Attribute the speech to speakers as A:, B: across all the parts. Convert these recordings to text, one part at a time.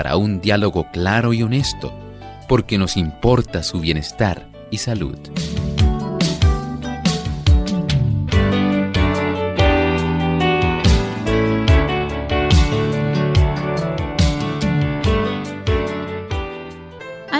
A: para un diálogo claro y honesto, porque nos importa su bienestar y salud.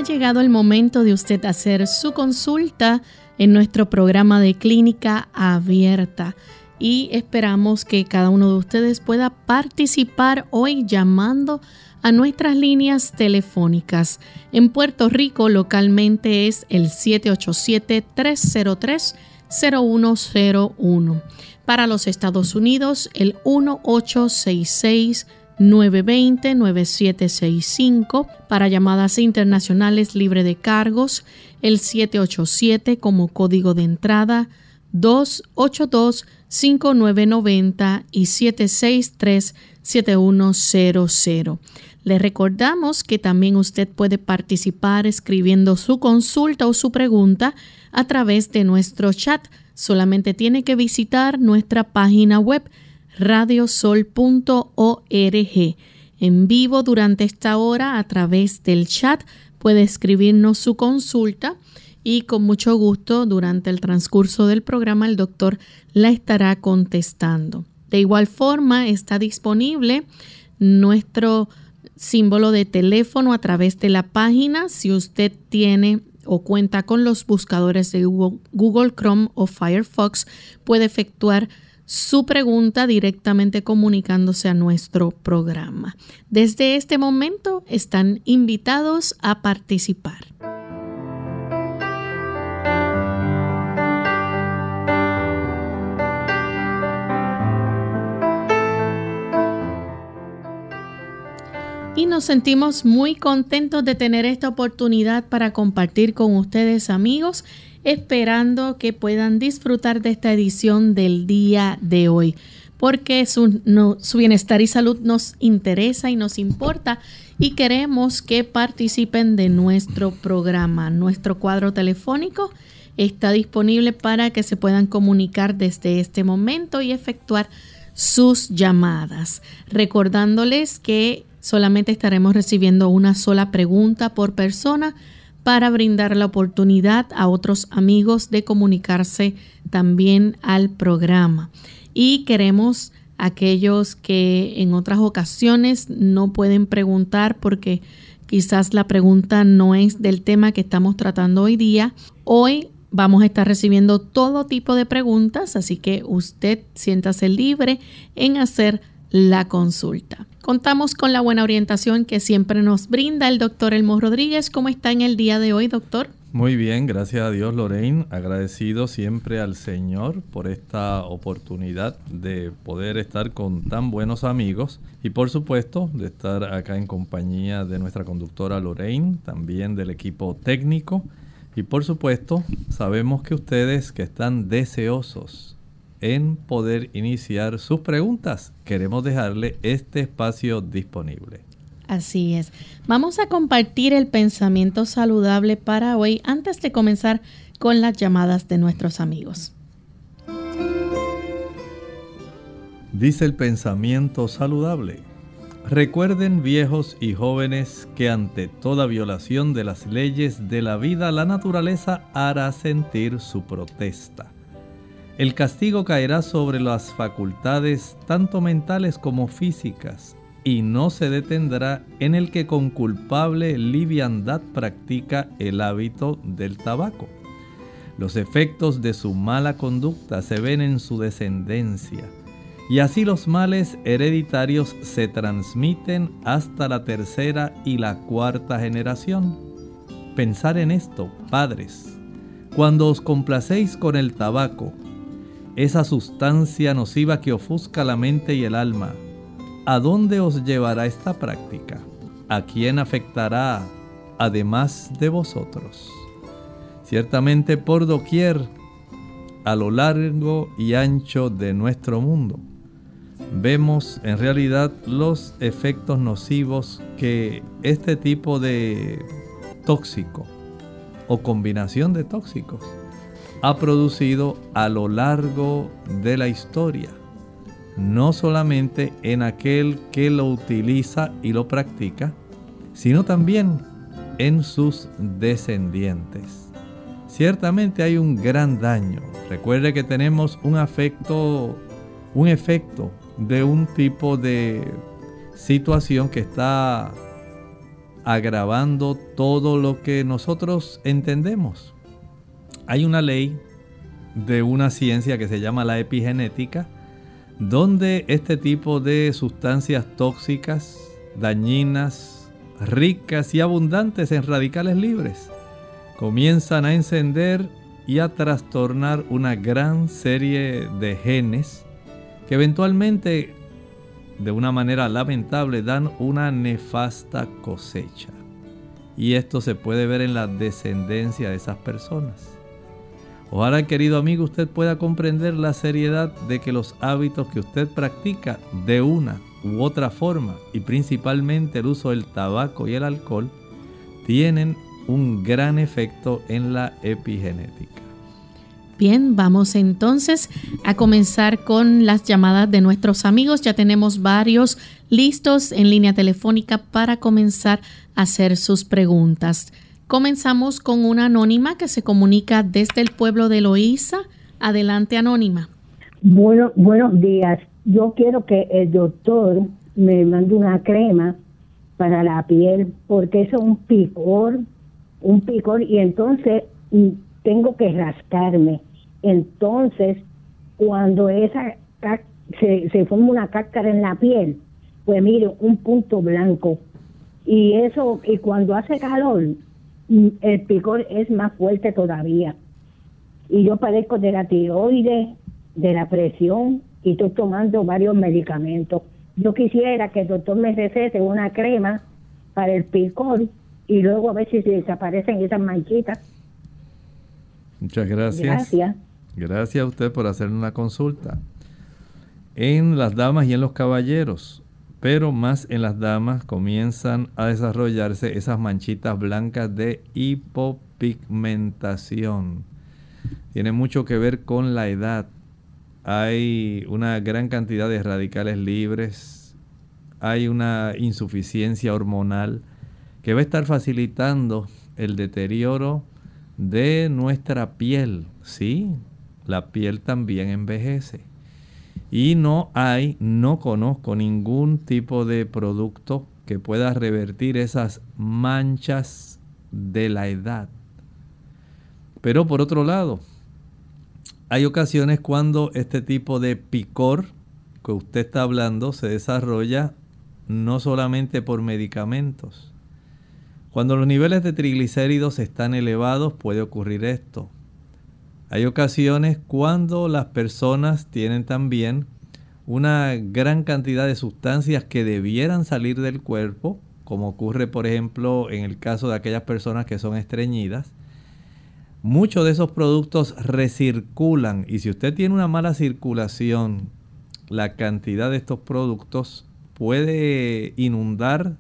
B: llegado el momento de usted hacer su consulta en nuestro programa de clínica abierta y esperamos que cada uno de ustedes pueda participar hoy llamando a nuestras líneas telefónicas. En Puerto Rico localmente es el 787-303-0101. Para los Estados Unidos el 1866 920-9765 para llamadas internacionales libre de cargos, el 787 como código de entrada, 282-5990 y 763-7100. Le recordamos que también usted puede participar escribiendo su consulta o su pregunta a través de nuestro chat. Solamente tiene que visitar nuestra página web radiosol.org. En vivo durante esta hora a través del chat puede escribirnos su consulta y con mucho gusto durante el transcurso del programa el doctor la estará contestando. De igual forma está disponible nuestro símbolo de teléfono a través de la página si usted tiene o cuenta con los buscadores de Google Chrome o Firefox puede efectuar su pregunta directamente comunicándose a nuestro programa. Desde este momento están invitados a participar. Y nos sentimos muy contentos de tener esta oportunidad para compartir con ustedes amigos esperando que puedan disfrutar de esta edición del día de hoy, porque su, su bienestar y salud nos interesa y nos importa y queremos que participen de nuestro programa. Nuestro cuadro telefónico está disponible para que se puedan comunicar desde este momento y efectuar sus llamadas. Recordándoles que solamente estaremos recibiendo una sola pregunta por persona para brindar la oportunidad a otros amigos de comunicarse también al programa. Y queremos aquellos que en otras ocasiones no pueden preguntar porque quizás la pregunta no es del tema que estamos tratando hoy día. Hoy vamos a estar recibiendo todo tipo de preguntas, así que usted siéntase libre en hacer la consulta. Contamos con la buena orientación que siempre nos brinda el doctor Elmo Rodríguez. ¿Cómo está en el día de hoy, doctor?
C: Muy bien, gracias a Dios, Lorraine. Agradecido siempre al Señor por esta oportunidad de poder estar con tan buenos amigos y por supuesto de estar acá en compañía de nuestra conductora Lorraine, también del equipo técnico y por supuesto sabemos que ustedes que están deseosos en poder iniciar sus preguntas. Queremos dejarle este espacio disponible.
B: Así es. Vamos a compartir el pensamiento saludable para hoy antes de comenzar con las llamadas de nuestros amigos.
C: Dice el pensamiento saludable. Recuerden viejos y jóvenes que ante toda violación de las leyes de la vida la naturaleza hará sentir su protesta el castigo caerá sobre las facultades tanto mentales como físicas y no se detendrá en el que con culpable liviandad practica el hábito del tabaco. Los efectos de su mala conducta se ven en su descendencia y así los males hereditarios se transmiten hasta la tercera y la cuarta generación. Pensar en esto, padres. Cuando os complacéis con el tabaco, esa sustancia nociva que ofusca la mente y el alma. ¿A dónde os llevará esta práctica? ¿a quién afectará además de vosotros? Ciertamente por doquier, a lo largo y ancho de nuestro mundo, vemos en realidad los efectos nocivos que este tipo de tóxico o combinación de tóxicos ha producido a lo largo de la historia, no solamente en aquel que lo utiliza y lo practica, sino también en sus descendientes. Ciertamente hay un gran daño. Recuerde que tenemos un afecto, un efecto de un tipo de situación que está agravando todo lo que nosotros entendemos. Hay una ley de una ciencia que se llama la epigenética, donde este tipo de sustancias tóxicas, dañinas, ricas y abundantes en radicales libres, comienzan a encender y a trastornar una gran serie de genes que eventualmente, de una manera lamentable, dan una nefasta cosecha. Y esto se puede ver en la descendencia de esas personas. Ojalá, querido amigo, usted pueda comprender la seriedad de que los hábitos que usted practica de una u otra forma, y principalmente el uso del tabaco y el alcohol, tienen un gran efecto en la epigenética.
B: Bien, vamos entonces a comenzar con las llamadas de nuestros amigos. Ya tenemos varios listos en línea telefónica para comenzar a hacer sus preguntas. Comenzamos con una anónima que se comunica desde el pueblo de Loíza. Adelante, anónima.
D: Bueno, buenos días. Yo quiero que el doctor me mande una crema para la piel porque es un picor, un picor y entonces mm, tengo que rascarme entonces, cuando esa se, se forma una cáscara en la piel, pues mire, un punto blanco. Y eso, y cuando hace calor, el picor es más fuerte todavía. Y yo padezco de la tiroides, de la presión, y estoy tomando varios medicamentos. Yo quisiera que el doctor me recete una crema para el picor y luego a ver si se desaparecen esas manchitas.
C: Muchas gracias. Gracias. Gracias a usted por hacer una consulta. En las damas y en los caballeros, pero más en las damas comienzan a desarrollarse esas manchitas blancas de hipopigmentación. Tiene mucho que ver con la edad. Hay una gran cantidad de radicales libres, hay una insuficiencia hormonal que va a estar facilitando el deterioro de nuestra piel, ¿sí? la piel también envejece. Y no hay, no conozco ningún tipo de producto que pueda revertir esas manchas de la edad. Pero por otro lado, hay ocasiones cuando este tipo de picor que usted está hablando se desarrolla no solamente por medicamentos. Cuando los niveles de triglicéridos están elevados puede ocurrir esto. Hay ocasiones cuando las personas tienen también una gran cantidad de sustancias que debieran salir del cuerpo, como ocurre por ejemplo en el caso de aquellas personas que son estreñidas. Muchos de esos productos recirculan y si usted tiene una mala circulación, la cantidad de estos productos puede inundar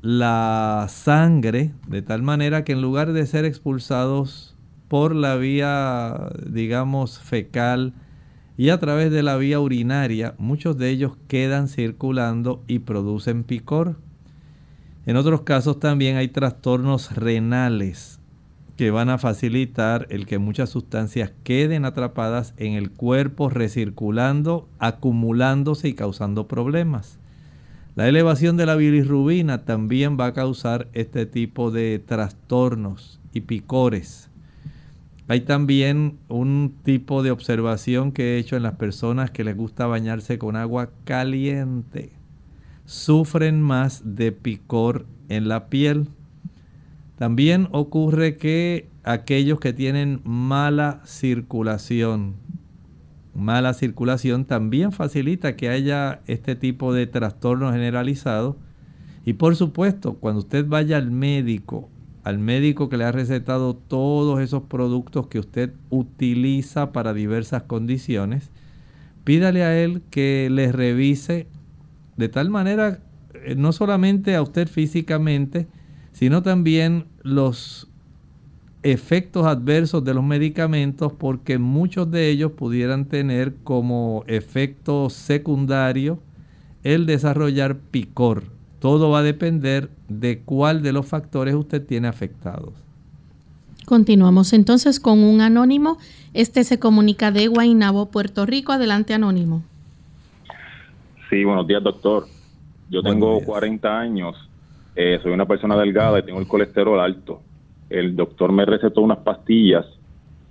C: la sangre de tal manera que en lugar de ser expulsados por la vía, digamos, fecal y a través de la vía urinaria, muchos de ellos quedan circulando y producen picor. En otros casos también hay trastornos renales que van a facilitar el que muchas sustancias queden atrapadas en el cuerpo, recirculando, acumulándose y causando problemas. La elevación de la bilirrubina también va a causar este tipo de trastornos y picores. Hay también un tipo de observación que he hecho en las personas que les gusta bañarse con agua caliente. Sufren más de picor en la piel. También ocurre que aquellos que tienen mala circulación, mala circulación también facilita que haya este tipo de trastorno generalizado Y por supuesto, cuando usted vaya al médico, al médico que le ha recetado todos esos productos que usted utiliza para diversas condiciones, pídale a él que les revise de tal manera, eh, no solamente a usted físicamente, sino también los efectos adversos de los medicamentos, porque muchos de ellos pudieran tener como efecto secundario el desarrollar picor. Todo va a depender de cuál de los factores usted tiene afectados.
B: Continuamos entonces con un anónimo. Este se comunica de Guaynabo, Puerto Rico. Adelante, anónimo.
E: Sí, buenos días, doctor. Yo tengo 40 años, eh, soy una persona delgada y tengo el colesterol alto. El doctor me recetó unas pastillas.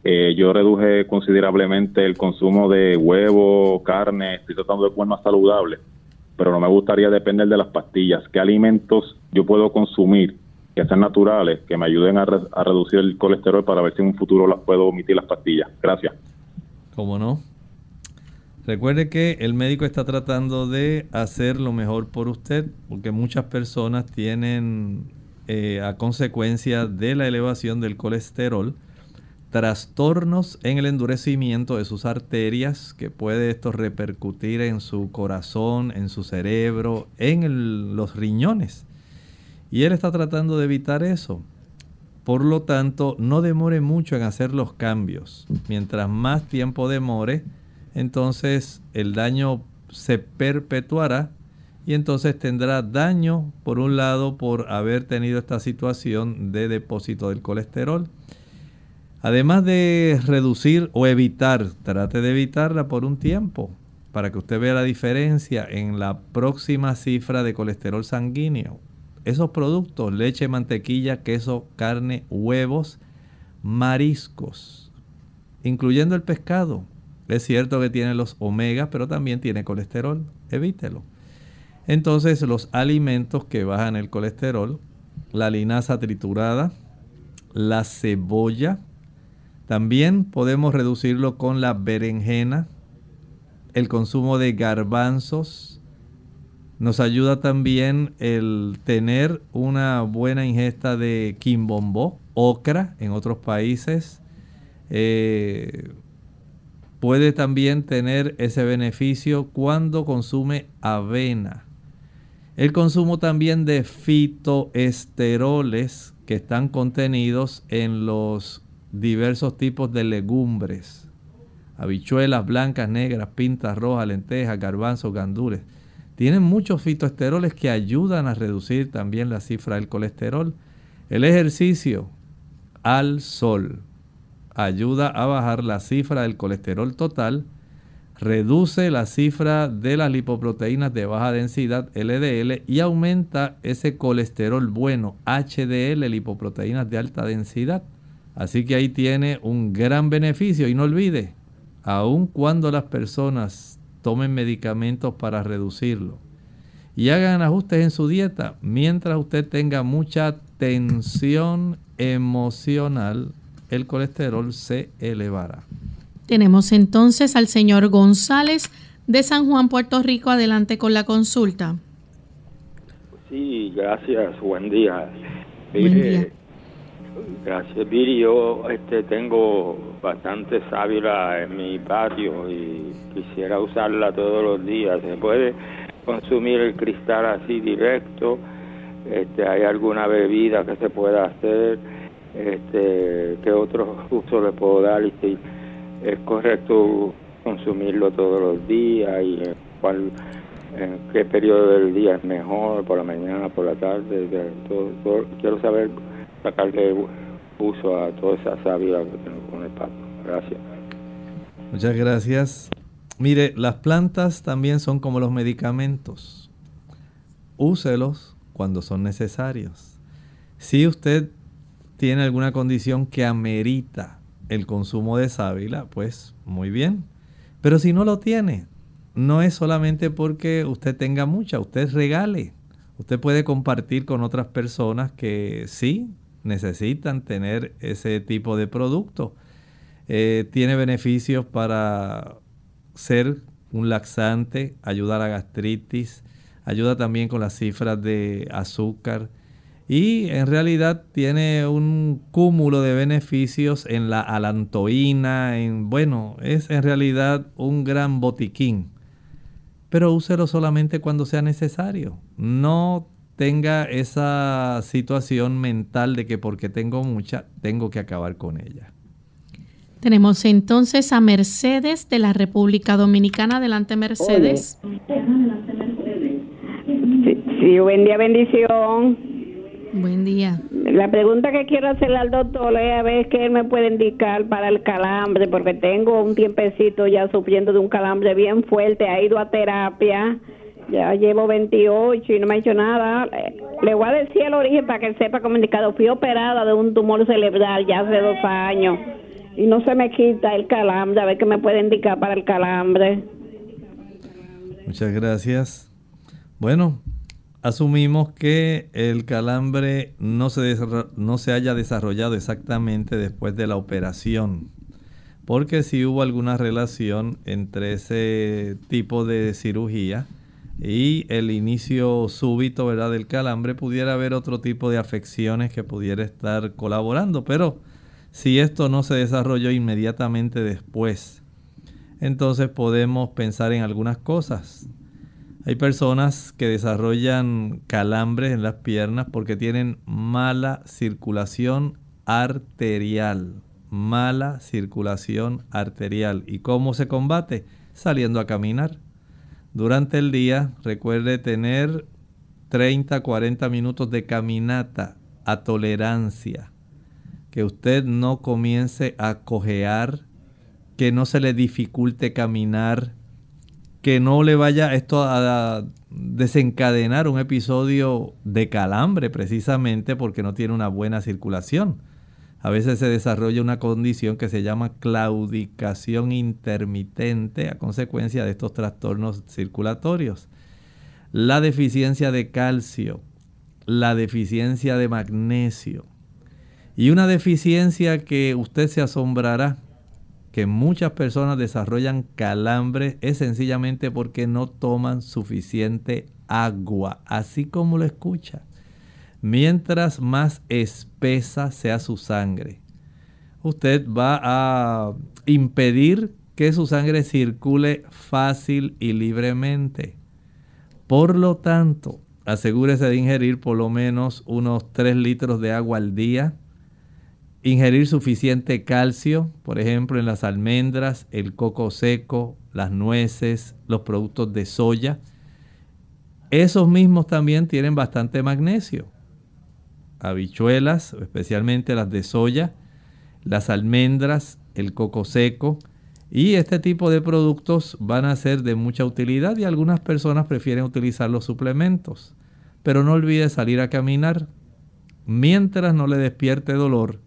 E: Eh, yo reduje considerablemente el consumo de huevo, carne, estoy tratando de comer más saludable pero no me gustaría depender de las pastillas. ¿Qué alimentos yo puedo consumir que sean naturales, que me ayuden a, reducir el colesterol para ver si en un futuro las puedo omitir las pastillas? Gracias.
C: ¿Cómo no? Recuerde que el médico está tratando de hacer lo mejor por usted, porque muchas personas tienen eh, a consecuencia de la elevación del colesterol, trastornos en el endurecimiento de sus arterias, que puede esto repercutir en su corazón, en su cerebro, en los riñones. Y él está tratando de evitar eso. Por lo tanto, no demore mucho en hacer los cambios. Mientras más tiempo demore, entonces el daño se perpetuará y entonces tendrá daño, por un lado, por haber tenido esta situación de depósito del colesterol Además de reducir o evitar, trate de evitarla por un tiempo para que usted vea la diferencia en la próxima cifra de colesterol sanguíneo. Esos productos, leche, mantequilla, queso, carne, huevos, mariscos, incluyendo el pescado. Es cierto que tiene los omegas, pero también tiene colesterol. Evítelo. Entonces, los alimentos que bajan el colesterol, la linaza triturada, la cebolla, también podemos reducirlo con la berenjena, el consumo de garbanzos. Nos ayuda también el tener una buena ingesta de quimbombó, ocra en otros países. Eh, puede también tener ese beneficio cuando consume avena. El consumo también de fitoesteroles que están contenidos en los diversos tipos de legumbres, habichuelas blancas, negras, pintas rojas, lentejas, garbanzos, gandules. Tienen muchos fitoesteroles que ayudan a reducir también la cifra del colesterol. El ejercicio al sol ayuda a bajar la cifra del colesterol total, reduce la cifra de las lipoproteínas de baja densidad LDL y aumenta ese colesterol bueno HDL, lipoproteínas de alta densidad. Así que ahí tiene un gran beneficio y no olvide, aun cuando las personas tomen medicamentos para reducirlo y hagan ajustes en su dieta, mientras usted tenga mucha tensión emocional, el colesterol se elevará.
B: Tenemos entonces al señor González de San Juan, Puerto Rico. Adelante con la consulta.
F: Sí, gracias. Buen día.
B: Buen día.
F: Gracias, Viri. Yo este, tengo bastante sábila en mi patio y quisiera usarla todos los días. ¿Se puede consumir el cristal así directo? Este, ¿Hay alguna bebida que se pueda hacer? Este, ¿Qué otro uso le puedo dar? Y si es correcto consumirlo todos los días y cuál, en qué periodo del día es mejor, por la mañana, por la tarde. quiero saber sacarle uso a toda esa savia que tengo con el pato. Gracias.
C: Muchas gracias. Mire, las plantas también son como los medicamentos. Úselos cuando son necesarios. Si usted tiene alguna condición que amerita el consumo de sábila, pues muy bien. Pero si no lo tiene, no es solamente porque usted tenga mucha, usted regale. Usted puede compartir con otras personas que sí, necesitan tener ese tipo de producto. Eh, tiene beneficios para ser un laxante, ayudar a gastritis, ayuda también con las cifras de azúcar y en realidad tiene un cúmulo de beneficios en la alantoína, en bueno, es en realidad un gran botiquín. Pero úselo solamente cuando sea necesario. No tenga esa situación mental de que porque tengo mucha, tengo que acabar con ella.
B: Tenemos entonces a Mercedes de la República Dominicana. Adelante, Mercedes.
G: Sí, buen día, bendición.
B: Buen día.
G: La pregunta que quiero hacerle al doctor es a ver qué él me puede indicar para el calambre, porque tengo un tiempecito ya sufriendo de un calambre bien fuerte, ha ido a terapia, ya llevo 28 y no me ha hecho nada. Le voy a decir el origen para que él sepa indicado. Fui operada de un tumor cerebral ya hace dos años y no se me quita el calambre, a ver qué me puede indicar para el calambre.
C: Muchas gracias. Bueno, asumimos que el calambre no se, no se haya desarrollado exactamente después de la operación, porque si hubo alguna relación entre ese tipo de cirugía y el inicio súbito ¿verdad? del calambre, pudiera haber otro tipo de afecciones que pudiera estar colaborando, pero si esto no se desarrolló inmediatamente después, entonces podemos pensar en algunas cosas. Hay personas que desarrollan calambres en las piernas porque tienen mala circulación arterial. Mala circulación arterial. ¿Y cómo se combate? Saliendo a caminar. Durante el día recuerde tener 30, 40 minutos de caminata a tolerancia. Que usted no comience a cojear, que no se le dificulte caminar, que no le vaya esto a desencadenar un episodio de calambre precisamente porque no tiene una buena circulación. A veces se desarrolla una condición que se llama claudicación intermitente a consecuencia de estos trastornos circulatorios. La deficiencia de calcio, la deficiencia de magnesio y una deficiencia que usted se asombrará que muchas personas desarrollan calambre es sencillamente porque no toman suficiente agua, así como lo escucha. Mientras más espesa sea su sangre, usted va a impedir que su sangre circule fácil y libremente. Por lo tanto, asegúrese de ingerir por lo menos unos 3 litros de agua al día Ingerir suficiente calcio, por ejemplo, en las almendras, el coco seco, las nueces, los productos de soya. Esos mismos también tienen bastante magnesio. Habichuelas, especialmente las de soya, las almendras, el coco seco. Y este tipo de productos van a ser de mucha utilidad y algunas personas prefieren utilizar los suplementos. Pero no olvide salir a caminar. Mientras no le despierte dolor,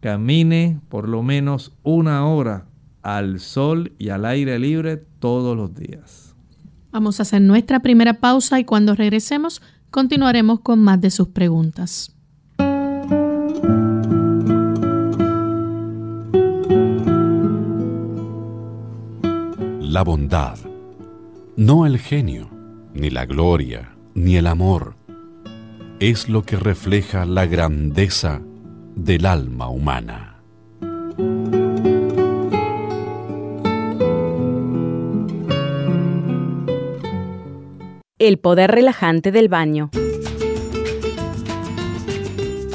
C: camine por lo menos una hora al sol y al aire libre todos los días.
B: Vamos a hacer nuestra primera pausa y cuando regresemos continuaremos con más de sus preguntas.
H: La bondad, no el genio, ni la gloria, ni el amor, es lo que refleja la grandeza del alma humana.
I: El poder relajante del baño.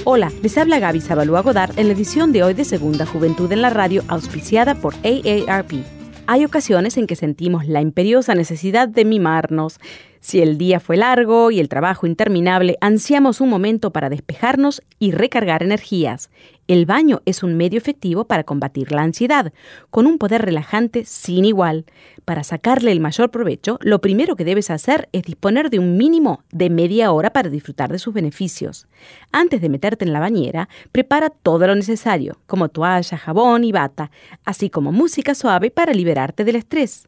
I: Hola, les habla Gaby Zabalúa Godard en la edición de hoy de Segunda Juventud en la Radio, auspiciada por AARP. Hay ocasiones en que sentimos la imperiosa necesidad de mimarnos si el día fue largo y el trabajo interminable, ansiamos un momento para despejarnos y recargar energías. El baño es un medio efectivo para combatir la ansiedad, con un poder relajante sin igual. Para sacarle el mayor provecho, lo primero que debes hacer es disponer de un mínimo de media hora para disfrutar de sus beneficios. Antes de meterte en la bañera, prepara todo lo necesario, como toalla, jabón y bata, así como música suave para liberarte del estrés.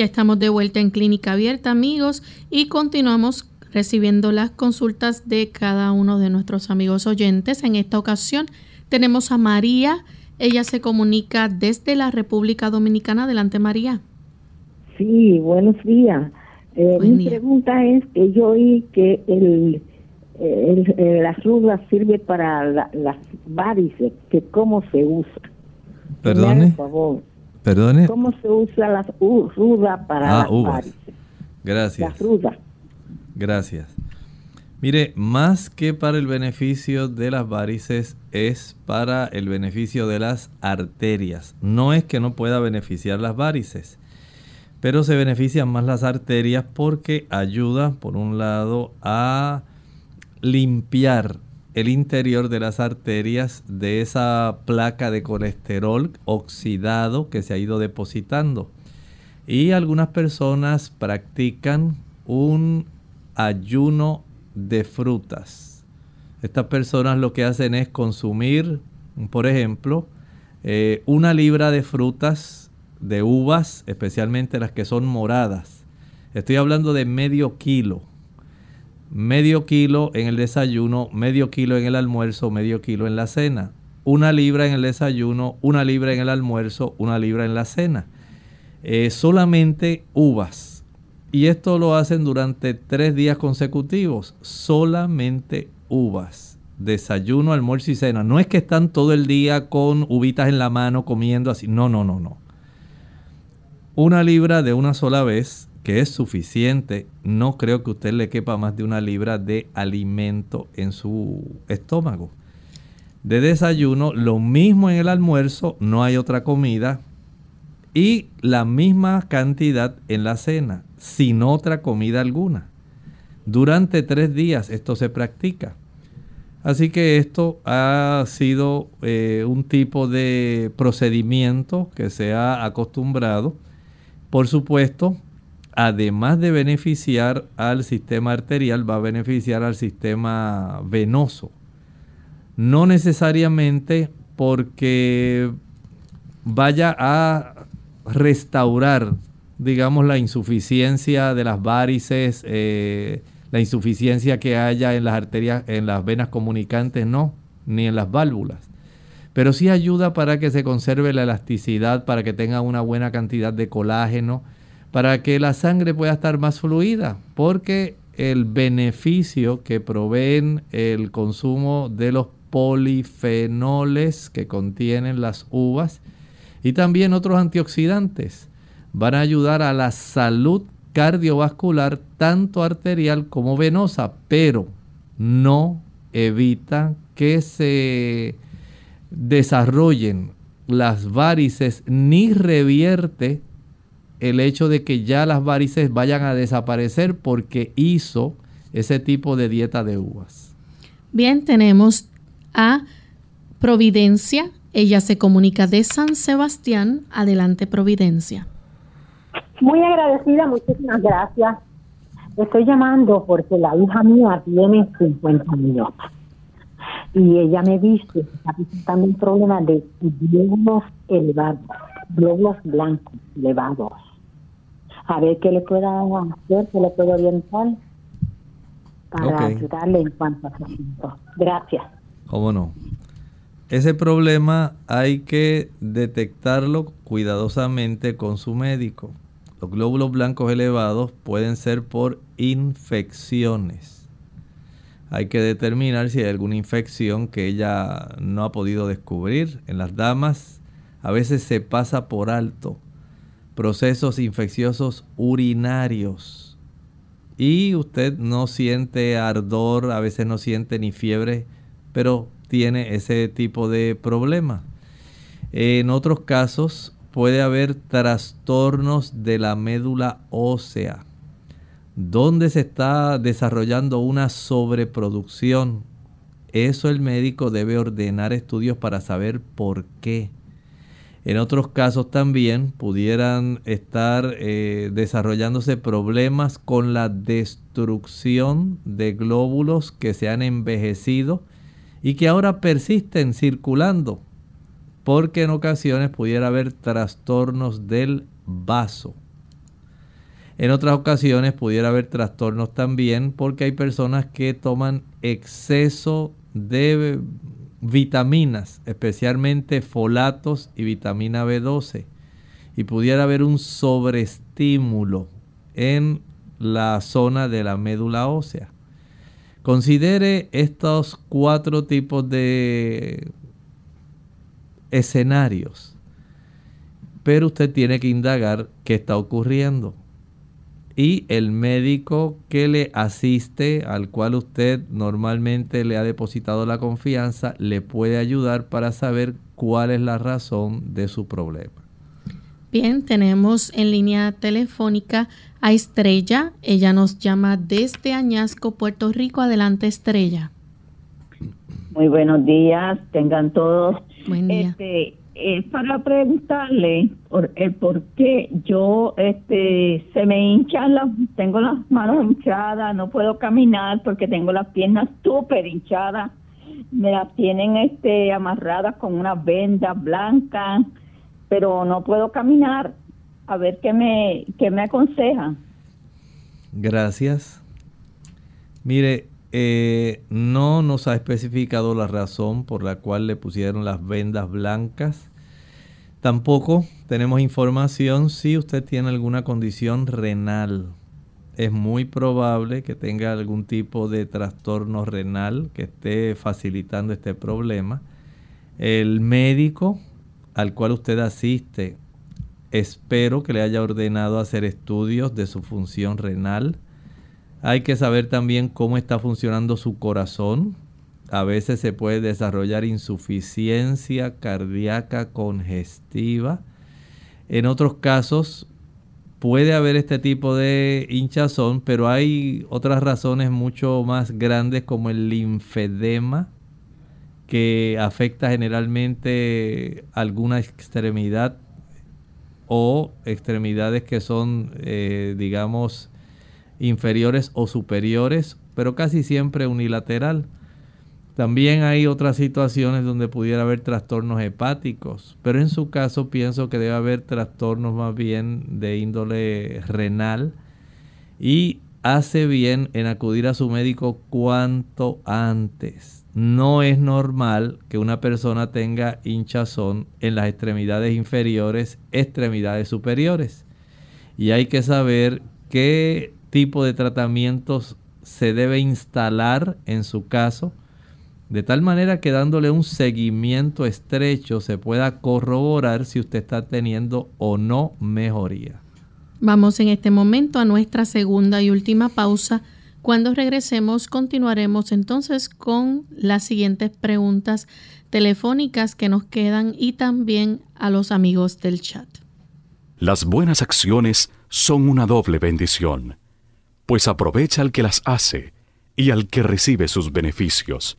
B: Ya estamos de vuelta en Clínica Abierta, amigos, y continuamos recibiendo las consultas de cada uno de nuestros amigos oyentes. En esta ocasión tenemos a María. Ella se comunica desde la República Dominicana. Adelante, María.
D: Sí, buenos días. Eh, mi pregunta es que yo oí que el, el, la ruda sirve para las varices, que cómo se usa.
C: Perdone.
D: Por favor.
C: Perdone.
D: ¿Cómo se usa la ruda para
C: ah,
D: las
C: uvas.
D: varices?
C: Gracias.
D: La ruda.
C: Gracias. Mire, más que para el beneficio de las varices, es para el beneficio de las arterias. No es que no pueda beneficiar las varices, pero se benefician más las arterias porque ayuda, por un lado, a limpiar el interior de las arterias de esa placa de colesterol oxidado que se ha ido depositando. Y algunas personas practican un ayuno de frutas. Estas personas lo que hacen es consumir, por ejemplo, eh, una libra de frutas, de uvas, especialmente las que son moradas. Estoy hablando de medio kilo. Medio kilo en el desayuno, medio kilo en el almuerzo, medio kilo en la cena. Una libra en el desayuno, una libra en el almuerzo, una libra en la cena. Eh, solamente uvas y esto lo hacen durante tres días consecutivos, solamente uvas, desayuno, almuerzo y cena. No es que están todo el día con uvitas en la mano comiendo así, no, no, no, no. Una libra de una sola vez, que es suficiente, no creo que usted le quepa más de una libra de alimento en su estómago. De desayuno, lo mismo en el almuerzo, no hay otra comida, y la misma cantidad en la cena, sin otra comida alguna. Durante tres días esto se practica. Así que esto ha sido eh, un tipo de procedimiento que se ha acostumbrado. Por supuesto, además de beneficiar al sistema arterial, va a beneficiar al sistema venoso. No necesariamente porque vaya a restaurar, digamos, la insuficiencia de las varices, eh, la insuficiencia que haya en las arterias, en las venas comunicantes, no, ni en las válvulas. Pero sí ayuda para que se conserve la elasticidad, para que tenga una buena cantidad de colágeno, para que la sangre pueda estar más fluida, porque el beneficio que proveen el consumo de los polifenoles que contienen las uvas y también otros antioxidantes van a ayudar a la salud cardiovascular, tanto arterial como venosa, pero no evita que se desarrollen las varices ni revierte el hecho de que ya las varices vayan a desaparecer porque hizo ese tipo de dieta de uvas.
B: Bien, tenemos a Providencia ella se comunica de San Sebastián. Adelante, Providencia.
J: Muy agradecida, muchísimas gracias. Estoy llamando porque la hija mía tiene 50 años y ella me dice que está presentando un problema de glóbulos elevados, glóbulos blancos elevados. A ver qué le pueda hacer, qué le puedo orientar para ayudarle en cuanto a asunto. Gracias.
C: ¿Cómo no? Ese problema hay que detectarlo cuidadosamente con su médico. Los glóbulos blancos elevados pueden ser por infecciones. Hay que determinar si hay alguna infección que ella no ha podido descubrir. En las damas a veces se pasa por alto procesos infecciosos urinarios y usted no siente ardor, a veces no siente ni fiebre, pero tiene ese tipo de problema. En otros casos puede haber trastornos de la médula ósea, donde se está desarrollando una sobreproducción. Eso el médico debe ordenar estudios para saber por qué. En otros casos también pudieran estar eh, desarrollándose problemas con la destrucción de glóbulos que se han envejecido y que ahora persisten circulando porque en ocasiones pudiera haber trastornos del vaso. En otras ocasiones pudiera haber trastornos también porque hay personas que toman exceso de vitaminas, especialmente folatos y vitamina B12. Y pudiera haber un sobreestímulo en la zona de la médula ósea. Considere estos cuatro tipos de escenarios. Pero usted tiene que indagar qué está ocurriendo. Y el médico que le asiste, al cual usted normalmente le ha depositado la confianza, le puede ayudar para saber cuál es la razón de su problema.
B: Bien, tenemos en línea telefónica a Estrella. Ella nos llama desde Añasco, Puerto Rico. Adelante, Estrella.
K: Muy buenos días, tengan todos.
B: Buen día.
K: Este, es para preguntarle por el por qué yo este se me hinchan las tengo las manos hinchadas, no puedo caminar porque tengo las piernas súper hinchadas. Me las tienen este amarradas con unas vendas blancas, pero no puedo caminar. A ver qué me qué me aconseja.
C: Gracias. Mire, eh, no nos ha especificado la razón por la cual le pusieron las vendas blancas. Tampoco tenemos información si usted tiene alguna condición renal. Es muy probable que tenga algún tipo de trastorno renal que esté facilitando este problema. El médico al cual usted asiste, espero que le haya ordenado hacer estudios de su función renal hay que saber también cómo está funcionando su corazón. A veces se puede desarrollar insuficiencia cardíaca congestiva. En otros casos puede haber este tipo de hinchazón, pero hay otras razones mucho más grandes como el linfedema, que afecta generalmente alguna extremidad o extremidades que son, eh, digamos, inferiores o superiores, pero casi siempre unilateral. También hay otras situaciones donde pudiera haber trastornos hepáticos, pero en su caso pienso que debe haber trastornos más bien de índole renal y hace bien en acudir a su médico cuanto antes. No es normal que una persona tenga hinchazón en las extremidades inferiores, extremidades superiores. Y hay que saber qué tipo de tratamientos se debe instalar en su caso, de tal manera que dándole un seguimiento estrecho se pueda corroborar si usted está teniendo o no mejoría.
B: Vamos en este momento a nuestra segunda y última pausa. Cuando regresemos continuaremos entonces con las siguientes preguntas telefónicas que nos quedan y también a los amigos del chat.
H: Las buenas acciones son una doble bendición pues aprovecha al que las hace y al que recibe sus beneficios.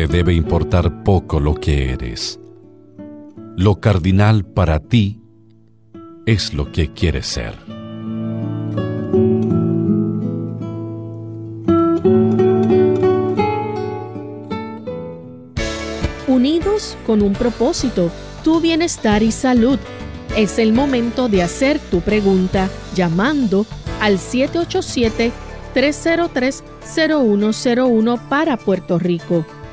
H: Te debe importar poco lo que eres. Lo cardinal para ti es lo que quieres ser.
B: Unidos con un propósito, tu bienestar y salud. Es el momento de hacer tu pregunta llamando al 787-303-0101 para Puerto Rico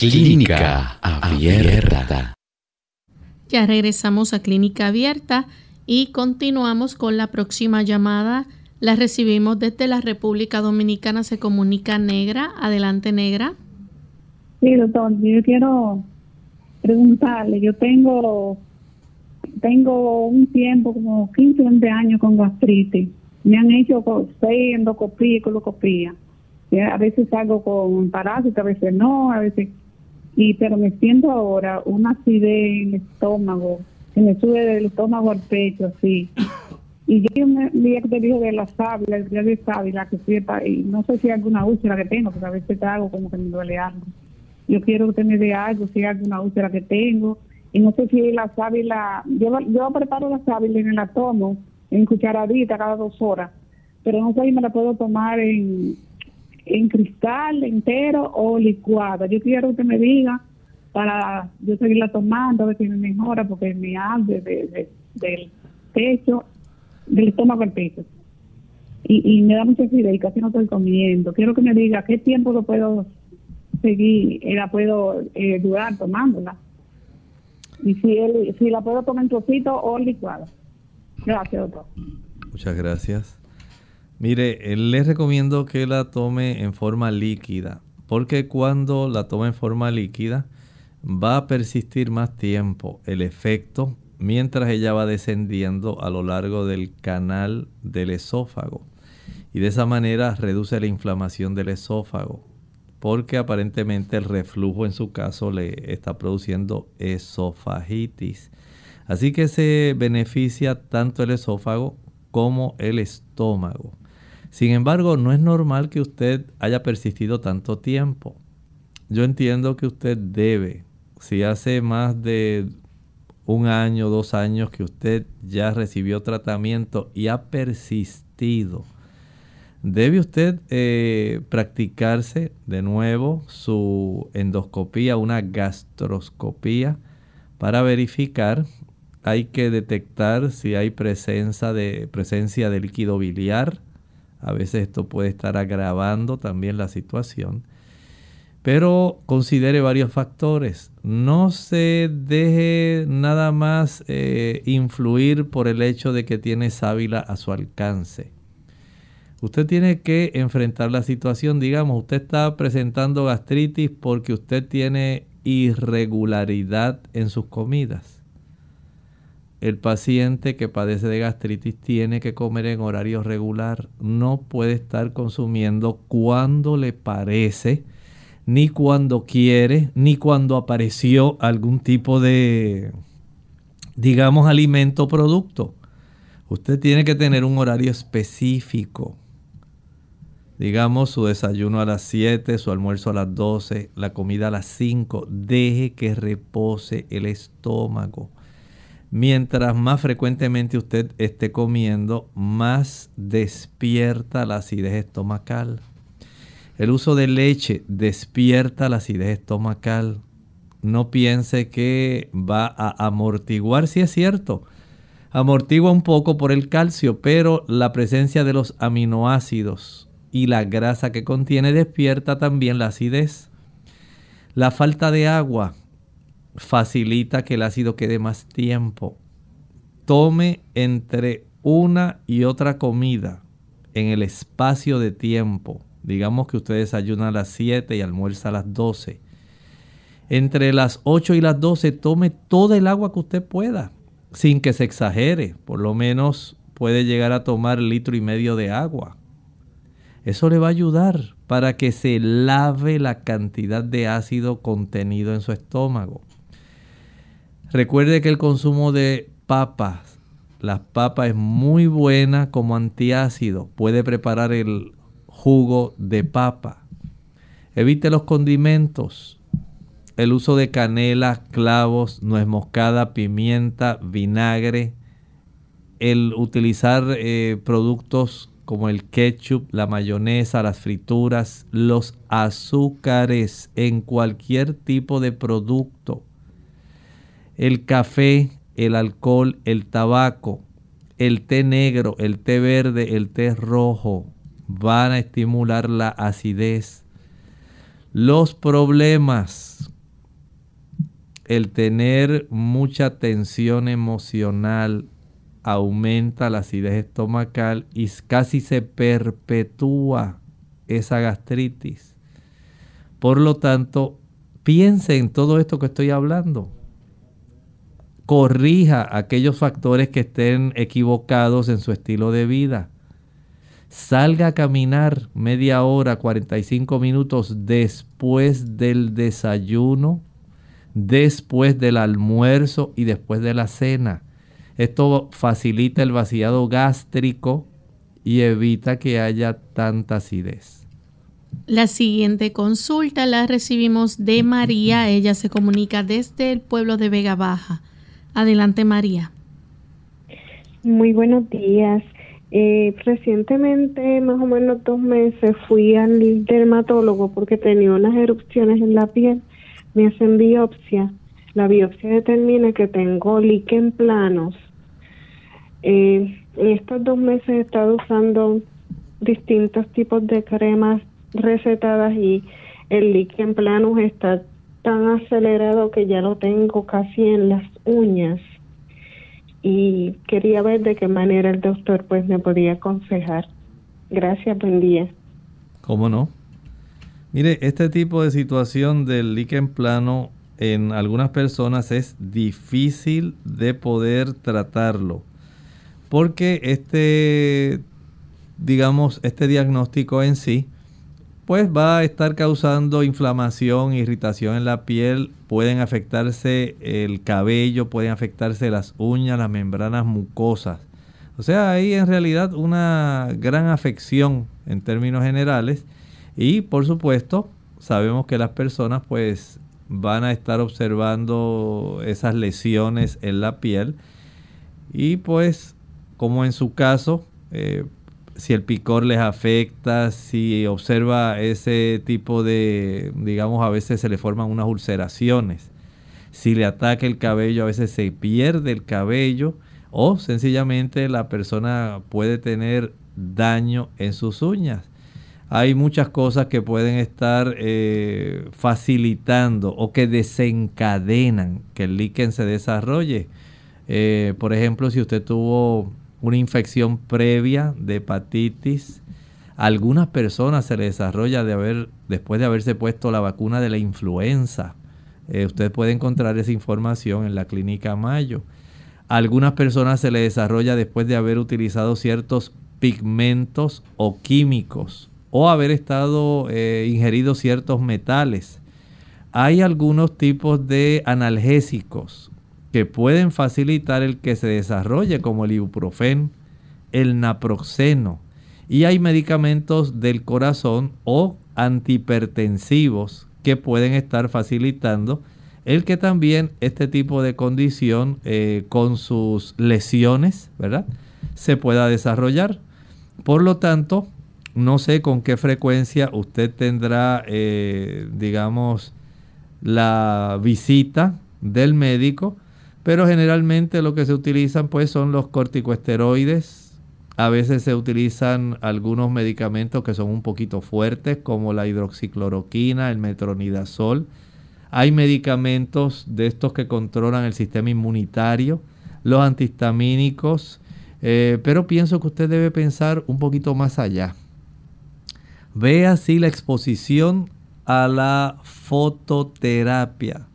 A: Clínica Abierta.
B: Ya regresamos a Clínica Abierta y continuamos con la próxima llamada. La recibimos desde la República Dominicana. Se comunica Negra. Adelante, Negra.
L: Sí, doctor. Yo quiero preguntarle. Yo tengo tengo un tiempo, como 15, 20 años con gastritis. Me han hecho seis endoscopías y coloscopía. A veces salgo con parásitos, a veces no, a veces y pero me siento ahora una acidez en el estómago, que me sube del estómago al pecho, así. Y yo me día que te dije de la sábila, el día de sábila, que sepa, y no sé si hay alguna úlcera que tengo, porque a veces te hago como que me duele algo. Yo quiero me dé algo, si hay alguna úlcera que tengo, y no sé si la sábila, yo, yo preparo la sábila y me la tomo en cucharadita cada dos horas, pero no sé si me la puedo tomar en, en cristal entero o licuada. Yo quiero que me diga para yo seguirla tomando, a ver si me mejora, porque me arde de, del pecho, del estómago al pecho. Y, y me da mucha acidez y casi no estoy comiendo. Quiero que me diga qué tiempo lo puedo seguir, eh, la puedo eh, durar tomándola. Y si, él, si la puedo tomar en trocito o licuada. Gracias, doctor.
C: Muchas gracias. Mire, les recomiendo que la tome en forma líquida, porque cuando la toma en forma líquida va a persistir más tiempo el efecto mientras ella va descendiendo a lo largo del canal del esófago. Y de esa manera reduce la inflamación del esófago, porque aparentemente el reflujo en su caso le está produciendo esofagitis. Así que se beneficia tanto el esófago como el estómago. Sin embargo, no es normal que usted haya persistido tanto tiempo. Yo entiendo que usted debe, si hace más de un año, dos años que usted ya recibió tratamiento y ha persistido, debe usted eh, practicarse de nuevo su endoscopía, una gastroscopía, para verificar. Hay que detectar si hay presencia de, presencia de líquido biliar a veces esto puede estar agravando también la situación. Pero considere varios factores. No se deje nada más eh, influir por el hecho de que tiene sábila a su alcance. Usted tiene que enfrentar la situación. Digamos, usted está presentando gastritis porque usted tiene irregularidad en sus comidas el paciente que padece de gastritis tiene que comer en horario regular. No puede estar consumiendo cuando le parece, ni cuando quiere, ni cuando apareció algún tipo de, digamos, alimento o producto. Usted tiene que tener un horario específico. Digamos su desayuno a las 7, su almuerzo a las 12, la comida a las 5. Deje que repose el estómago Mientras más frecuentemente usted esté comiendo, más despierta la acidez estomacal. El uso de leche despierta la acidez estomacal. No piense que va a amortiguar, si es cierto. Amortigua un poco por el calcio, pero la presencia de los aminoácidos y la grasa que contiene despierta también la acidez. La falta de agua facilita que el ácido quede más tiempo. Tome entre una y otra comida en el espacio de tiempo. Digamos que usted desayuna a las 7 y almuerza a las 12. Entre las 8 y las 12 tome todo el agua que usted pueda, sin que se exagere. Por lo menos puede llegar a tomar litro y medio de agua. Eso le va a ayudar para que se lave la cantidad de ácido contenido en su estómago. Recuerde que el consumo de papas, las papas es muy buena como antiácido. Puede preparar el jugo de papa. Evite los condimentos. El uso de canela, clavos, nuez moscada, pimienta, vinagre. El utilizar eh, productos como el ketchup, la mayonesa, las frituras, los azúcares en cualquier tipo de producto el café, el alcohol, el tabaco, el té negro, el té verde, el té rojo van a estimular la acidez. Los problemas, el tener mucha tensión emocional aumenta la acidez estomacal y casi se perpetúa esa gastritis. Por lo tanto, piense en todo esto que estoy hablando corrija aquellos factores que estén equivocados en su estilo de vida. Salga a caminar media hora, 45 minutos después del desayuno, después del almuerzo y después de la cena. Esto facilita el vaciado gástrico y evita que haya tanta acidez.
B: La siguiente consulta la recibimos de María. Ella se comunica desde el pueblo de Vega Baja. Adelante, María.
M: Muy buenos días. Eh, recientemente, más o menos dos meses, fui al dermatólogo porque tenía unas erupciones en la piel. Me hacen biopsia. La biopsia determina que tengo líquen planos. Eh, en estos dos meses he estado usando distintos tipos de cremas recetadas y el líquen planos está tan acelerado que ya lo tengo casi en las uñas y quería ver de qué manera el doctor pues me podía aconsejar. Gracias, buen día.
C: ¿Cómo no? Mire, este tipo de situación del líquen plano en algunas personas es difícil de poder tratarlo. Porque este, digamos, este diagnóstico en sí pues va a estar causando inflamación, irritación en la piel, pueden afectarse el cabello, pueden afectarse las uñas, las membranas mucosas. O sea, hay en realidad una gran afección en términos generales y por supuesto sabemos que las personas pues van a estar observando esas lesiones en la piel y pues como en su caso eh, si el picor les afecta, si observa ese tipo de, digamos, a veces se le forman unas ulceraciones. Si le ataca el cabello, a veces se pierde el cabello o sencillamente la persona puede tener daño en sus uñas. Hay muchas cosas que pueden estar eh, facilitando o que desencadenan que el líquen se desarrolle. Eh, por ejemplo, si usted tuvo una infección previa de hepatitis. A algunas personas se les desarrolla de haber, después de haberse puesto la vacuna de la influenza. Eh, usted puede encontrar esa información en la clínica Mayo. A algunas personas se les desarrolla después de haber utilizado ciertos pigmentos o químicos o haber estado eh, ingerido ciertos metales. Hay algunos tipos de analgésicos que pueden facilitar el que se desarrolle, como el ibuprofen, el naproxeno. Y hay medicamentos del corazón o antihipertensivos que pueden estar facilitando el que también este tipo de condición eh, con sus lesiones, ¿verdad? Se pueda desarrollar. Por lo tanto, no sé con qué frecuencia usted tendrá, eh, digamos, la visita del médico, pero generalmente lo que se utilizan pues son los corticoesteroides. A veces se utilizan algunos medicamentos que son un poquito fuertes, como la hidroxicloroquina, el metronidazol. Hay medicamentos de estos que controlan el sistema inmunitario, los antihistamínicos, eh, pero pienso que usted debe pensar un poquito más allá. Vea si la exposición a la fototerapia,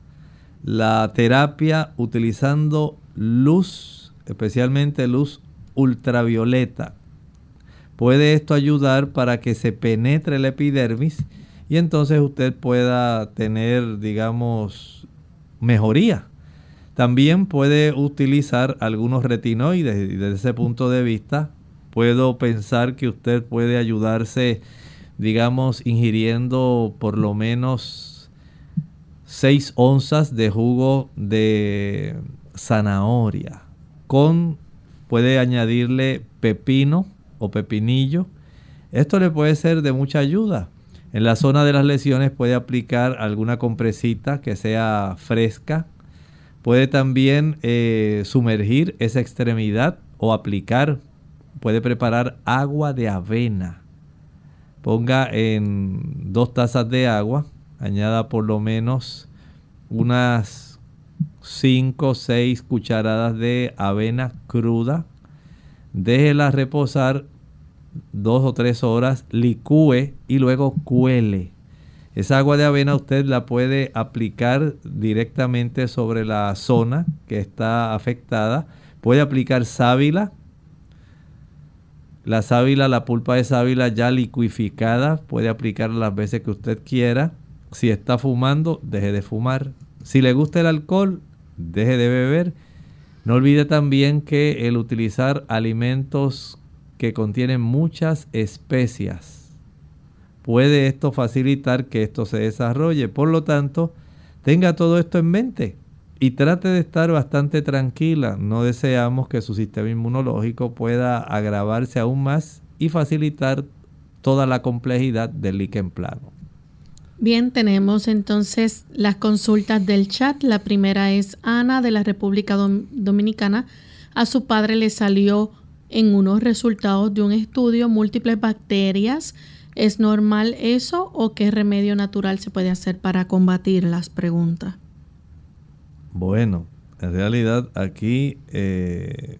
C: la terapia utilizando luz, especialmente luz ultravioleta. Puede esto ayudar para que se penetre la epidermis y entonces usted pueda tener, digamos, mejoría. También puede utilizar algunos retinoides y desde ese punto de vista puedo pensar que usted puede ayudarse, digamos, ingiriendo por lo menos 6 onzas de jugo de zanahoria. Con puede añadirle pepino o pepinillo. Esto le puede ser de mucha ayuda. En la zona de las lesiones puede aplicar alguna compresita que sea fresca. Puede también eh, sumergir esa extremidad o aplicar. Puede preparar agua de avena. Ponga en dos tazas de agua añada por lo menos unas 5 o 6 cucharadas de avena cruda, déjela reposar dos o tres horas, licúe y luego cuele. Esa agua de avena usted la puede aplicar directamente sobre la zona que está afectada. Puede aplicar sábila. La sábila, la pulpa de sábila ya liquificada, puede aplicarla las veces que usted quiera. Si está fumando, deje de fumar. Si le gusta el alcohol, deje de beber. No olvide también que el utilizar alimentos que contienen muchas especias puede esto facilitar que esto se desarrolle. Por lo tanto, tenga todo esto en mente y trate de estar bastante tranquila. No deseamos que su sistema inmunológico pueda agravarse aún más y facilitar toda la complejidad del líquen plano.
B: Bien, tenemos entonces las consultas del chat. La primera es Ana de la República Dominicana. A su padre le salió en unos resultados de un estudio múltiples bacterias. ¿Es normal eso o qué remedio natural se puede hacer para combatir las preguntas?
C: Bueno, en realidad aquí eh,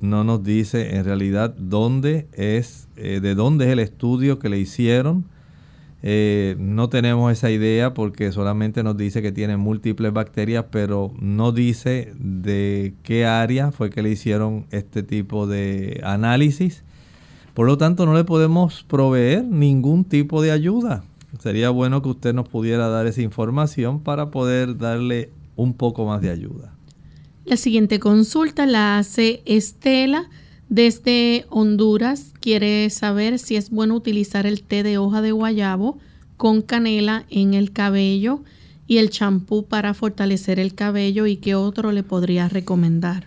C: no nos dice en realidad dónde es, eh, de dónde es el estudio que le hicieron eh, no tenemos esa idea porque solamente nos dice que tiene múltiples bacterias, pero no dice de qué área fue que le hicieron este tipo de análisis. Por lo tanto, no le podemos proveer ningún tipo de ayuda. Sería bueno que usted nos pudiera dar esa información para poder darle un poco más de ayuda.
B: La siguiente consulta la hace Estela desde Honduras quiere saber si es bueno utilizar el té de hoja de guayabo con canela en el cabello y el champú para fortalecer el cabello y qué otro le podría recomendar.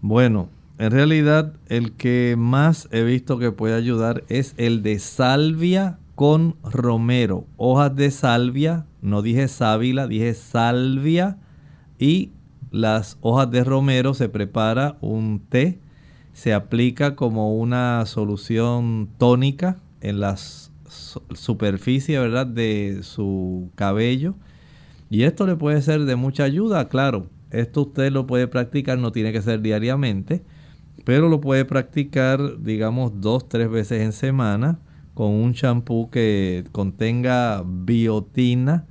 C: Bueno, en realidad el que más he visto que puede ayudar es el de salvia con romero. Hojas de salvia, no dije sábila, dije salvia y las hojas de romero se prepara un té se aplica como una solución tónica en la superficie ¿verdad? de su cabello. Y esto le puede ser de mucha ayuda, claro. Esto usted lo puede practicar, no tiene que ser diariamente, pero lo puede practicar, digamos, dos, tres veces en semana con un champú que contenga biotina.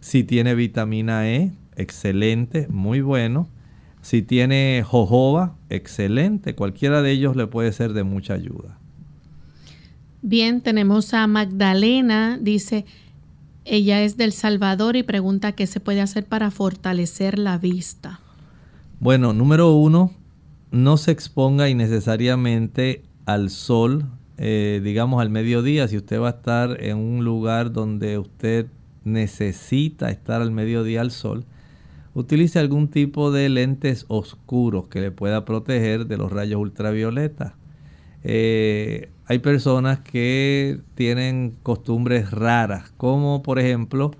C: Si tiene vitamina E, excelente, muy bueno. Si tiene jojoba, excelente. Cualquiera de ellos le puede ser de mucha ayuda.
B: Bien, tenemos a Magdalena, dice, ella es del Salvador y pregunta qué se puede hacer para fortalecer la vista.
C: Bueno, número uno, no se exponga innecesariamente al sol, eh, digamos al mediodía. Si usted va a estar en un lugar donde usted necesita estar al mediodía al sol, utilice algún tipo de lentes oscuros que le pueda proteger de los rayos ultravioleta. Eh, hay personas que tienen costumbres raras, como por ejemplo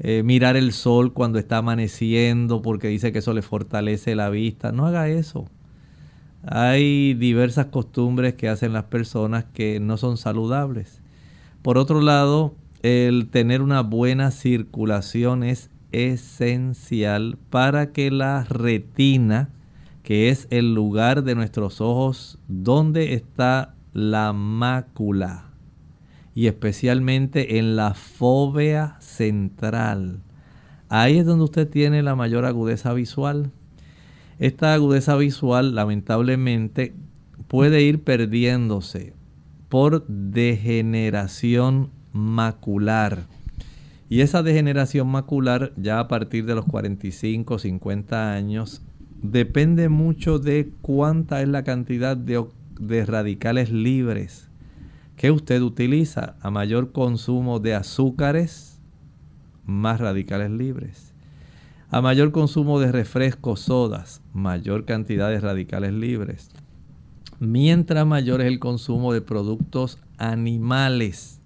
C: eh, mirar el sol cuando está amaneciendo porque dice que eso le fortalece la vista. No haga eso. Hay diversas costumbres que hacen las personas que no son saludables. Por otro lado, el tener una buena circulación es esencial para que la retina, que es el lugar de nuestros ojos donde está la mácula, y especialmente en la fóvea central. Ahí es donde usted tiene la mayor agudeza visual. Esta agudeza visual lamentablemente puede ir perdiéndose por degeneración macular. Y esa degeneración macular ya a partir de los 45, 50 años depende mucho de cuánta es la cantidad de, de radicales libres que usted utiliza. A mayor consumo de azúcares, más radicales libres. A mayor consumo de refrescos, sodas, mayor cantidad de radicales libres. Mientras mayor es el consumo de productos animales,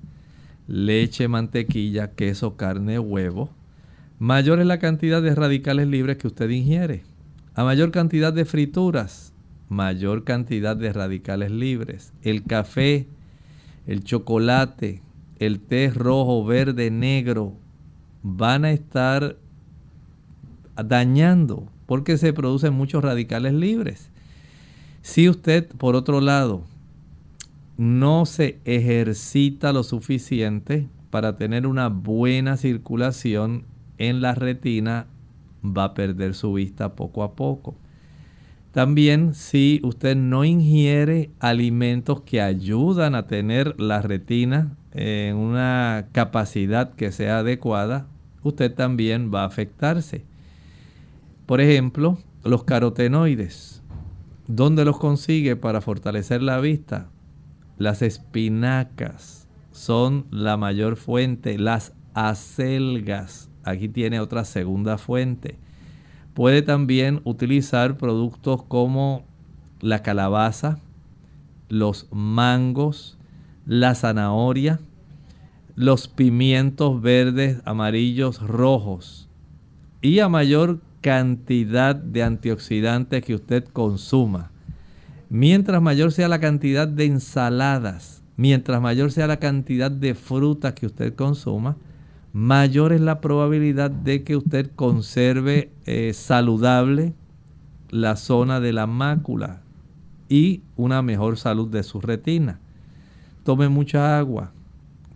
C: leche, mantequilla, queso, carne, huevo, mayor es la cantidad de radicales libres que usted ingiere. A mayor cantidad de frituras, mayor cantidad de radicales libres. El café, el chocolate, el té rojo, verde, negro, van a estar dañando porque se producen muchos radicales libres. Si usted, por otro lado, no se ejercita lo suficiente para tener una buena circulación en la retina, va a perder su vista poco a poco. También si usted no ingiere alimentos que ayudan a tener la retina en una capacidad que sea adecuada, usted también va a afectarse. Por ejemplo, los carotenoides. ¿Dónde los consigue para fortalecer la vista? Las espinacas son la mayor fuente. Las acelgas. Aquí tiene otra segunda fuente. Puede también utilizar productos como la calabaza, los mangos, la zanahoria, los pimientos verdes, amarillos, rojos. Y a mayor cantidad de antioxidantes que usted consuma, mientras mayor sea la cantidad de ensaladas, mientras mayor sea la cantidad de frutas que usted consuma, mayor es la probabilidad de que usted conserve eh, saludable la zona de la mácula y una mejor salud de su retina. Tome mucha agua,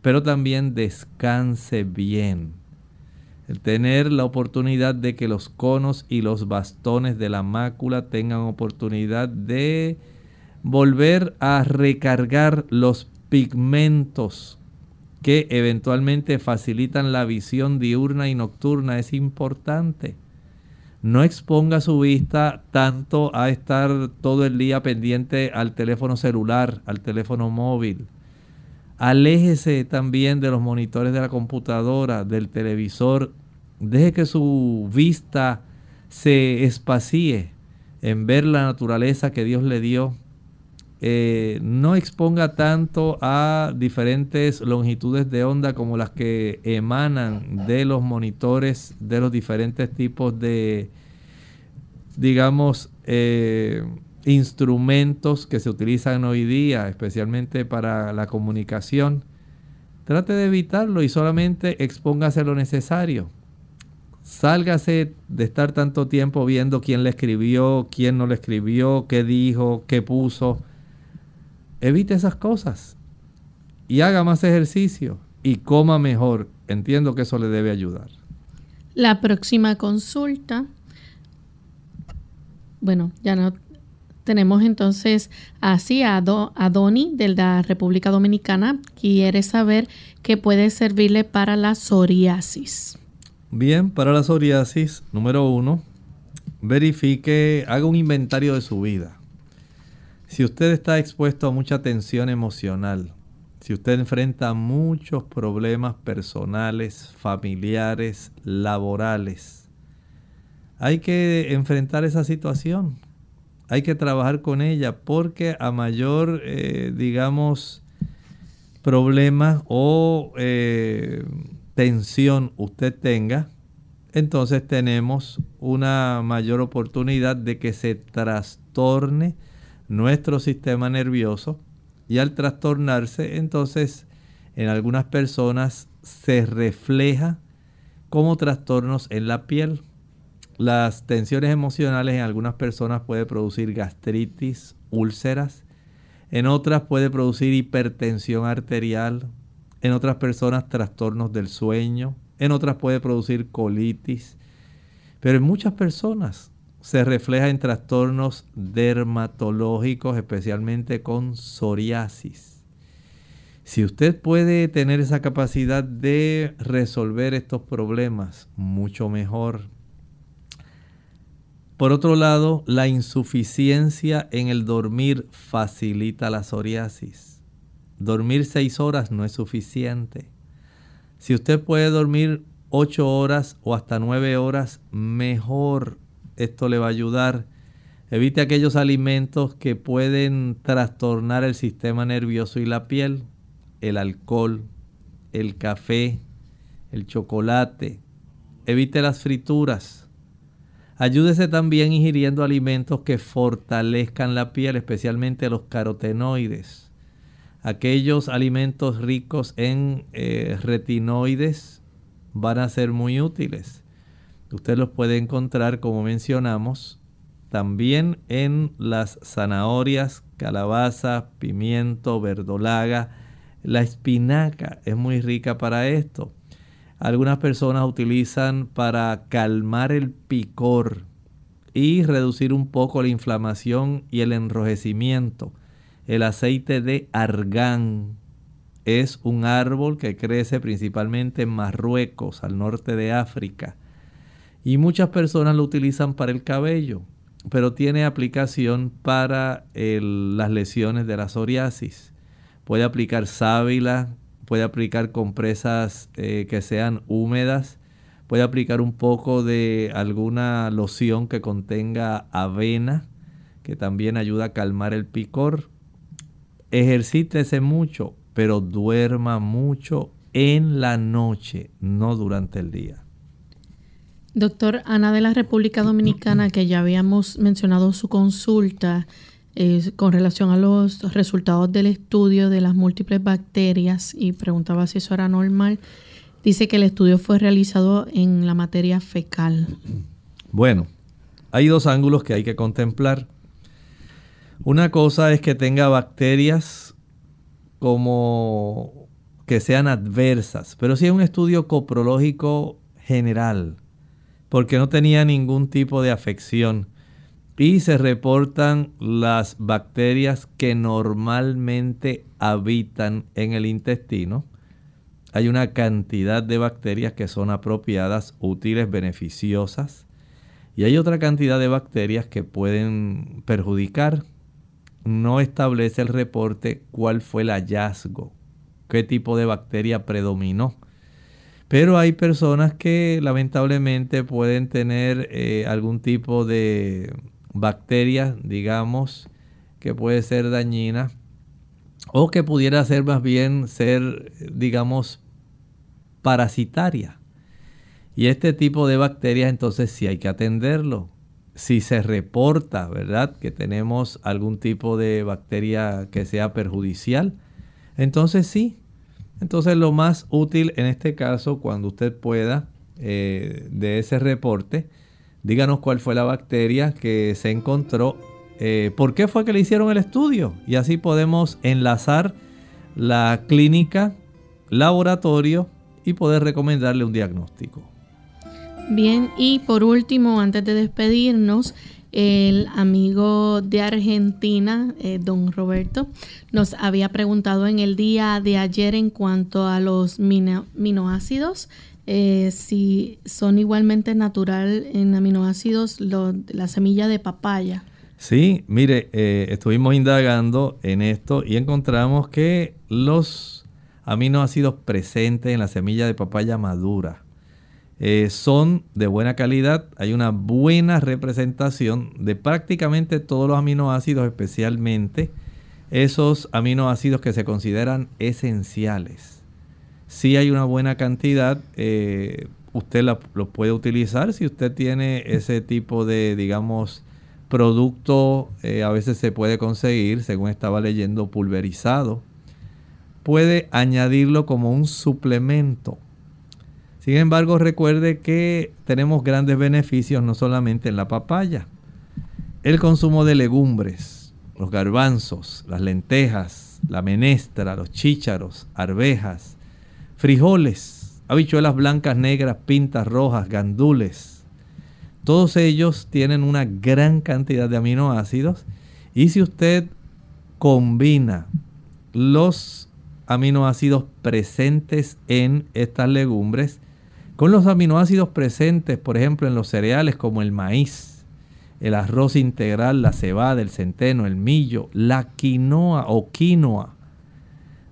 C: pero también descanse bien. Tener la oportunidad de que los conos y los bastones de la mácula tengan oportunidad de volver a recargar los pigmentos que eventualmente facilitan la visión diurna y nocturna es importante. No exponga su vista tanto a estar todo el día pendiente al teléfono celular, al teléfono móvil. Aléjese también de los monitores de la computadora, del televisor. Deje que su vista se espacíe en ver la naturaleza que Dios le dio eh, no exponga tanto a diferentes longitudes de onda como las que emanan de los monitores de los diferentes tipos de, digamos, eh, instrumentos que se utilizan hoy día, especialmente para la comunicación. Trate de evitarlo y solamente expóngase lo necesario. Sálgase de estar tanto tiempo viendo quién le escribió, quién no le escribió, qué dijo, qué puso Evite esas cosas y haga más ejercicio y coma mejor. Entiendo que eso le debe ayudar.
B: La próxima consulta. Bueno, ya no tenemos entonces así a, a Doni de la República Dominicana. Quiere saber qué puede servirle para la psoriasis.
C: Bien, para la psoriasis, número uno, verifique, haga un inventario de su vida. Si usted está expuesto a mucha tensión emocional, si usted enfrenta muchos problemas personales, familiares, laborales, hay que enfrentar esa situación. Hay que trabajar con ella porque a mayor, eh, digamos, problema o eh, tensión usted tenga, entonces tenemos una mayor oportunidad de que se trastorne nuestro sistema nervioso y al trastornarse, entonces en algunas personas se refleja como trastornos en la piel. Las tensiones emocionales en algunas personas puede producir gastritis, úlceras, en otras puede producir hipertensión arterial, en otras personas trastornos del sueño, en otras puede producir colitis, pero en muchas personas se refleja en trastornos dermatológicos, especialmente con psoriasis. Si usted puede tener esa capacidad de resolver estos problemas, mucho mejor. Por otro lado, la insuficiencia en el dormir facilita la psoriasis. Dormir seis horas no es suficiente. Si usted puede dormir ocho horas o hasta nueve horas, mejor. Esto le va a ayudar. Evite aquellos alimentos que pueden trastornar el sistema nervioso y la piel. El alcohol, el café, el chocolate. Evite las frituras. Ayúdese también ingiriendo alimentos que fortalezcan la piel, especialmente los carotenoides aquellos alimentos ricos en eh, retinoides van a ser muy útiles. Usted los puede encontrar, como mencionamos, también en las zanahorias, calabaza, pimiento, verdolaga. La espinaca es muy rica para esto. Algunas personas utilizan para calmar el picor y reducir un poco la inflamación y el enrojecimiento el aceite de argán es un árbol que crece principalmente en Marruecos, al norte de África. Y muchas personas lo utilizan para el cabello, pero tiene aplicación para las lesiones de la psoriasis. Puede aplicar sábila, puede aplicar compresas eh, que sean húmedas, puede aplicar un poco de alguna loción que contenga avena, que también ayuda a calmar el picor ejercítese mucho, pero duerma mucho en la noche, no durante el día.
B: Doctor Ana de la República Dominicana, que ya habíamos mencionado su consulta eh, con relación a los resultados del estudio de las múltiples bacterias y preguntaba si eso era normal. Dice que el estudio fue realizado en la materia fecal.
C: Bueno, hay dos ángulos que hay que contemplar. Una cosa es que tenga bacterias como que sean adversas, pero si es un estudio coprológico general, porque no tenía ningún tipo de afección y se reportan las bacterias que normalmente habitan en el intestino. Hay una cantidad de bacterias que son apropiadas, útiles, beneficiosas, y hay otra cantidad de bacterias que pueden perjudicar no establece el reporte cuál fue el hallazgo, qué tipo de bacteria predominó. Pero hay personas que lamentablemente pueden tener eh, algún tipo de bacteria, digamos, que puede ser dañina o que pudiera ser más bien ser, digamos, parasitaria. Y este tipo de bacterias entonces sí hay que atenderlo si se reporta, ¿verdad?, que tenemos algún tipo de bacteria que sea perjudicial, entonces sí. Entonces lo más útil en este caso, cuando usted pueda, eh, de ese reporte, díganos cuál fue la bacteria que se encontró, eh, por qué fue que le hicieron el estudio y así podemos enlazar la clínica, laboratorio y poder recomendarle un diagnóstico.
B: Bien, y por último, antes de despedirnos, el amigo de Argentina, eh, don Roberto, nos había preguntado en el día de ayer en cuanto a los aminoácidos, eh, si son igualmente natural en aminoácidos la semilla de papaya.
C: Sí, mire, eh, estuvimos indagando en esto y encontramos que los aminoácidos presentes en la semilla de papaya madura eh, son de buena calidad. Hay una buena representación de prácticamente todos los aminoácidos, especialmente esos aminoácidos que se consideran esenciales. Si hay una buena cantidad, eh, usted los lo puede utilizar si usted tiene ese tipo de, digamos, producto, eh, a veces se puede conseguir, según estaba leyendo, pulverizado. Puede añadirlo como un suplemento. Sin embargo, recuerde que tenemos grandes beneficios no solamente en la papaya. El consumo de legumbres, los garbanzos, las lentejas, la menestra, los chícharos, arvejas, frijoles, habichuelas blancas, negras, pintas rojas, gandules. Todos ellos tienen una gran cantidad de aminoácidos y si usted combina los aminoácidos presentes en estas legumbres con los aminoácidos presentes, por ejemplo, en los cereales como el maíz, el arroz integral, la cebada, el centeno, el millo, la quinoa o quinoa,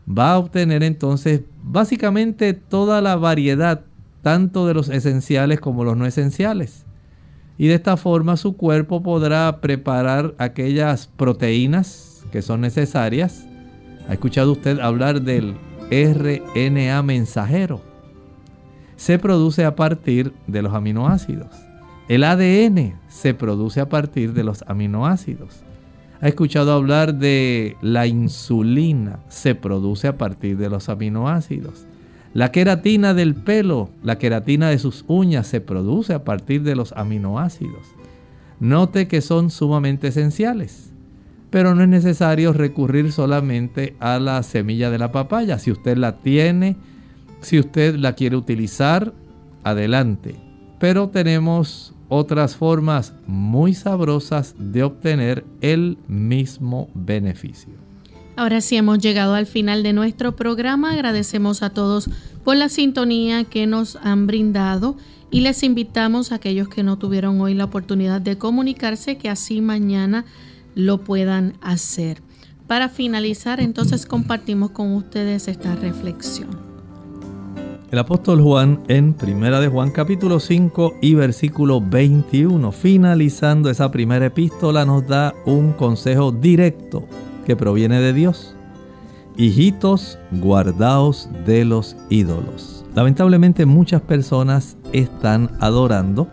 C: va a obtener entonces básicamente toda la variedad, tanto de los esenciales como los no esenciales. Y de esta forma su cuerpo podrá preparar aquellas proteínas que son necesarias. ¿Ha escuchado usted hablar del RNA mensajero? Se produce a partir de los aminoácidos. El ADN se produce a partir de los aminoácidos. ¿Ha escuchado hablar de la insulina? Se produce a partir de los aminoácidos. La queratina del pelo, la queratina de sus uñas se produce a partir de los aminoácidos. Note que son sumamente esenciales, pero no es necesario recurrir solamente a la semilla de la papaya. Si usted la tiene, si usted la quiere utilizar, adelante. Pero tenemos otras formas muy sabrosas de obtener el mismo beneficio.
B: Ahora sí hemos llegado al final de nuestro programa. Agradecemos a todos por la sintonía que nos han brindado y les invitamos a aquellos que no tuvieron hoy la oportunidad de comunicarse que así mañana lo puedan hacer. Para finalizar, entonces compartimos con ustedes esta reflexión.
C: El apóstol Juan en Primera de Juan capítulo 5 y versículo 21, finalizando esa primera epístola, nos da un consejo directo que proviene de Dios. Hijitos, guardaos de los ídolos. Lamentablemente muchas personas están adorando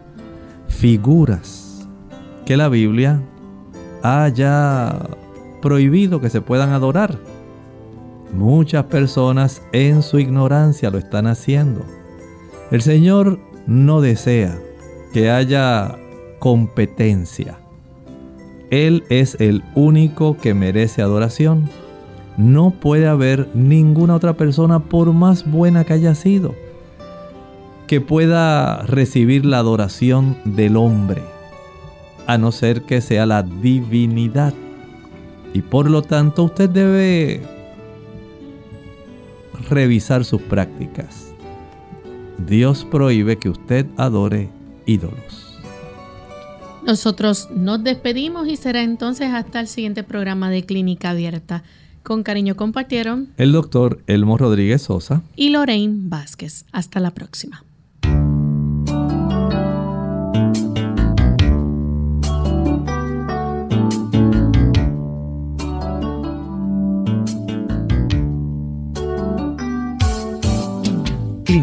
C: figuras que la Biblia haya prohibido que se puedan adorar Muchas personas en su ignorancia lo están haciendo. El Señor no desea que haya competencia. Él es el único que merece adoración. No puede haber ninguna otra persona, por más buena que haya sido, que pueda recibir la adoración del hombre, a no ser que sea la divinidad. Y por lo tanto usted debe revisar sus prácticas. Dios prohíbe que usted adore ídolos.
B: Nosotros nos despedimos y será entonces hasta el siguiente programa de Clínica Abierta. Con cariño compartieron
C: el doctor Elmo Rodríguez Sosa
B: y Lorraine Vázquez. Hasta la próxima.